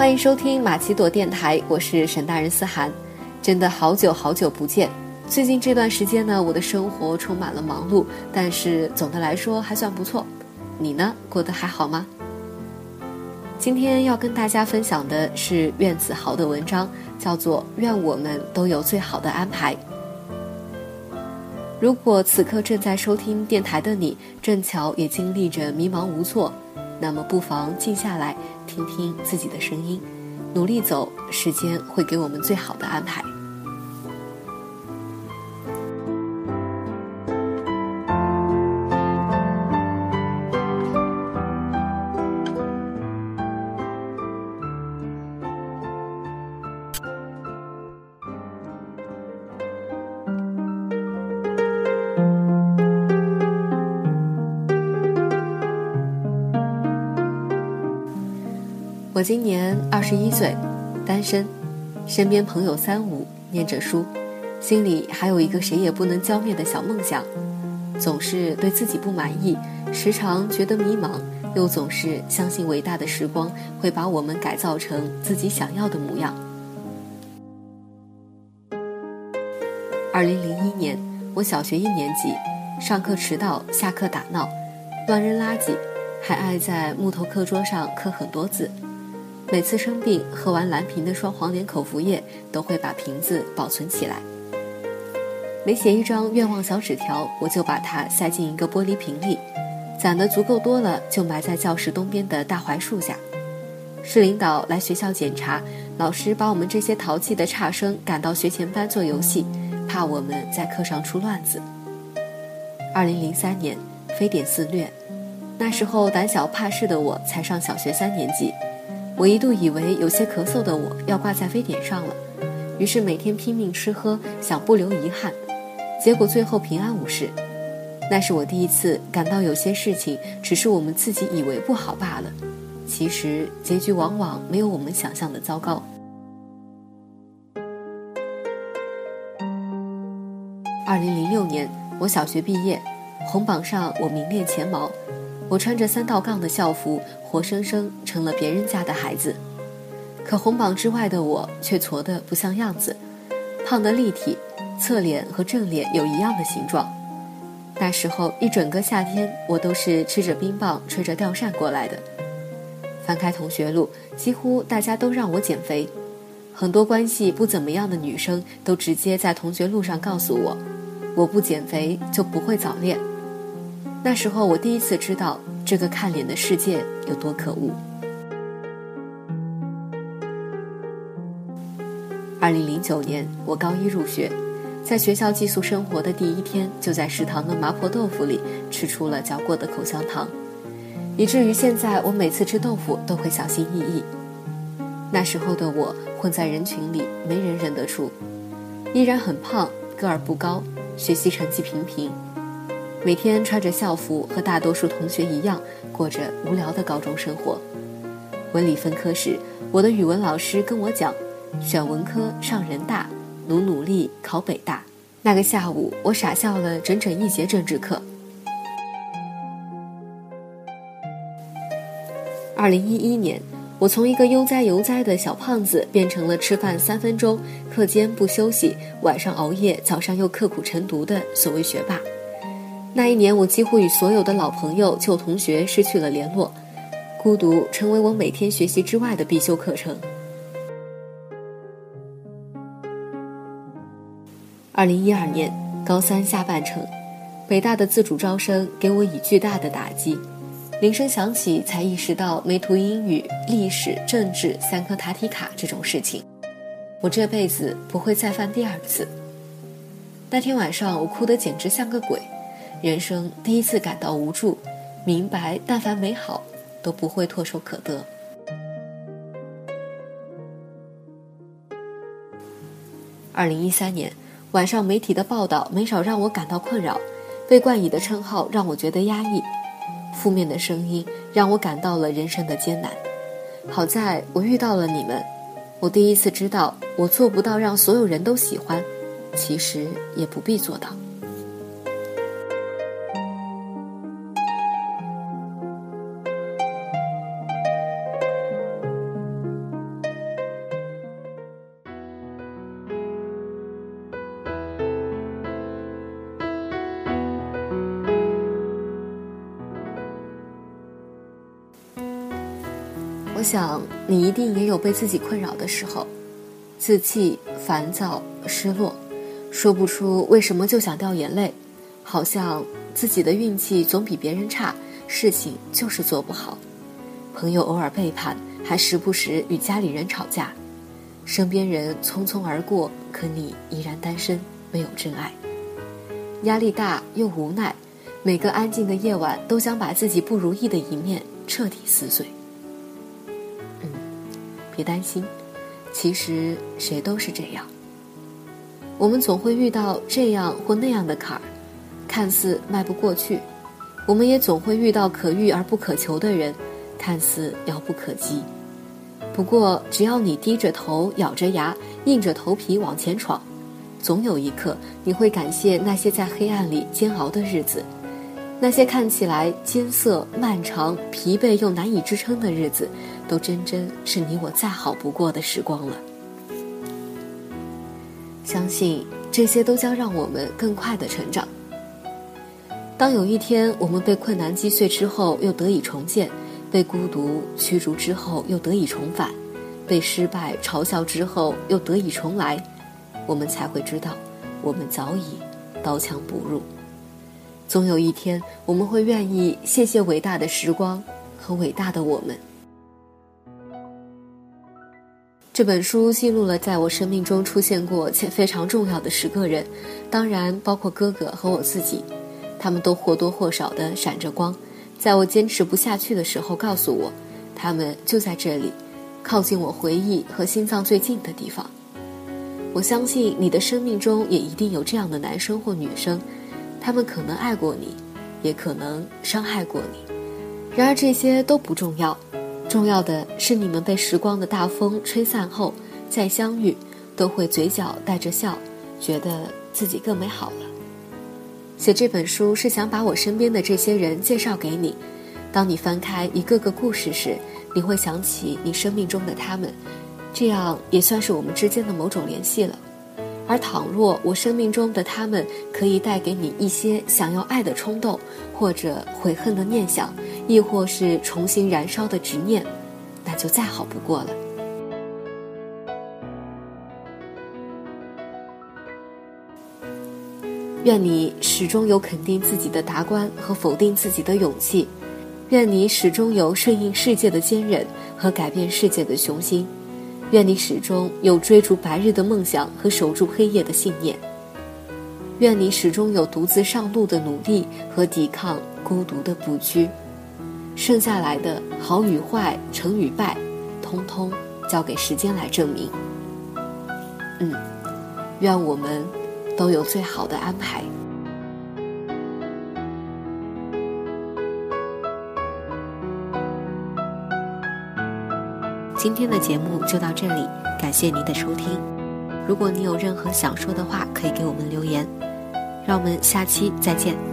欢迎收听马奇朵电台，我是沈大人思涵。真的好久好久不见。最近这段时间呢，我的生活充满了忙碌，但是总的来说还算不错。你呢，过得还好吗？今天要跟大家分享的是苑子豪的文章，叫做《愿我们都有最好的安排》。如果此刻正在收听电台的你，正巧也经历着迷茫无措，那么不妨静下来，听听自己的声音，努力走，时间会给我们最好的安排。我今年二十一岁，单身，身边朋友三五，念着书，心里还有一个谁也不能浇灭的小梦想，总是对自己不满意，时常觉得迷茫，又总是相信伟大的时光会把我们改造成自己想要的模样。二零零一年，我小学一年级，上课迟到，下课打闹，乱扔垃圾，还爱在木头课桌上刻很多字。每次生病，喝完蓝瓶的双黄连口服液，都会把瓶子保存起来。每写一张愿望小纸条，我就把它塞进一个玻璃瓶里，攒的足够多了，就埋在教室东边的大槐树下。市领导来学校检查，老师把我们这些淘气的差生赶到学前班做游戏，怕我们在课上出乱子。二零零三年，非典肆虐，那时候胆小怕事的我才上小学三年级。我一度以为有些咳嗽的我要挂在非典上了，于是每天拼命吃喝，想不留遗憾。结果最后平安无事。那是我第一次感到有些事情只是我们自己以为不好罢了，其实结局往往没有我们想象的糟糕。二零零六年，我小学毕业，红榜上我名列前茅。我穿着三道杠的校服，活生生成了别人家的孩子。可红榜之外的我却矬得不像样子，胖得立体，侧脸和正脸有一样的形状。那时候一整个夏天，我都是吃着冰棒、吹着吊扇过来的。翻开同学录，几乎大家都让我减肥。很多关系不怎么样的女生都直接在同学录上告诉我：“我不减肥就不会早恋。”那时候，我第一次知道这个看脸的世界有多可恶。二零零九年，我高一入学，在学校寄宿生活的第一天，就在食堂的麻婆豆腐里吃出了嚼过的口香糖，以至于现在我每次吃豆腐都会小心翼翼。那时候的我混在人群里，没人认得出，依然很胖，个儿不高，学习成绩平平。每天穿着校服，和大多数同学一样，过着无聊的高中生活。文理分科时，我的语文老师跟我讲：“选文科上人大，努努力考北大。”那个下午，我傻笑了整整一节政治课。二零一一年，我从一个悠哉悠哉的小胖子，变成了吃饭三分钟、课间不休息、晚上熬夜、早上又刻苦晨读的所谓学霸。那一年，我几乎与所有的老朋友、旧同学失去了联络，孤独成为我每天学习之外的必修课程。二零一二年，高三下半程，北大的自主招生给我以巨大的打击，铃声响起，才意识到没涂英语、历史、政治三科答题卡这种事情，我这辈子不会再犯第二次。那天晚上，我哭得简直像个鬼。人生第一次感到无助，明白但凡美好都不会唾手可得。二零一三年晚上，媒体的报道没少让我感到困扰，被冠以的称号让我觉得压抑，负面的声音让我感到了人生的艰难。好在我遇到了你们，我第一次知道，我做不到让所有人都喜欢，其实也不必做到。我想你一定也有被自己困扰的时候，自气、烦躁、失落，说不出为什么就想掉眼泪，好像自己的运气总比别人差，事情就是做不好，朋友偶尔背叛，还时不时与家里人吵架，身边人匆匆而过，可你依然单身，没有真爱，压力大又无奈，每个安静的夜晚都想把自己不如意的一面彻底撕碎。别担心，其实谁都是这样。我们总会遇到这样或那样的坎儿，看似迈不过去；我们也总会遇到可遇而不可求的人，看似遥不可及。不过，只要你低着头、咬着牙、硬着头皮往前闯，总有一刻你会感谢那些在黑暗里煎熬的日子。那些看起来艰涩、漫长、疲惫又难以支撑的日子，都真真是你我再好不过的时光了。相信这些都将让我们更快的成长。当有一天我们被困难击碎之后又得以重建，被孤独驱逐之后又得以重返，被失败嘲笑之后又得以重来，我们才会知道，我们早已刀枪不入。总有一天，我们会愿意谢谢伟大的时光和伟大的我们。这本书记录了在我生命中出现过且非常重要的十个人，当然包括哥哥和我自己，他们都或多或少的闪着光，在我坚持不下去的时候告诉我，他们就在这里，靠近我回忆和心脏最近的地方。我相信你的生命中也一定有这样的男生或女生。他们可能爱过你，也可能伤害过你，然而这些都不重要，重要的是你们被时光的大风吹散后再相遇，都会嘴角带着笑，觉得自己更美好了。写这本书是想把我身边的这些人介绍给你，当你翻开一个个故事时，你会想起你生命中的他们，这样也算是我们之间的某种联系了。而倘若我生命中的他们可以带给你一些想要爱的冲动，或者悔恨的念想，亦或是重新燃烧的执念，那就再好不过了。愿你始终有肯定自己的达观和否定自己的勇气，愿你始终有顺应世界的坚韧和改变世界的雄心。愿你始终有追逐白日的梦想和守住黑夜的信念。愿你始终有独自上路的努力和抵抗孤独的不屈。剩下来的好与坏、成与败，通通交给时间来证明。嗯，愿我们都有最好的安排。今天的节目就到这里，感谢您的收听。如果你有任何想说的话，可以给我们留言。让我们下期再见。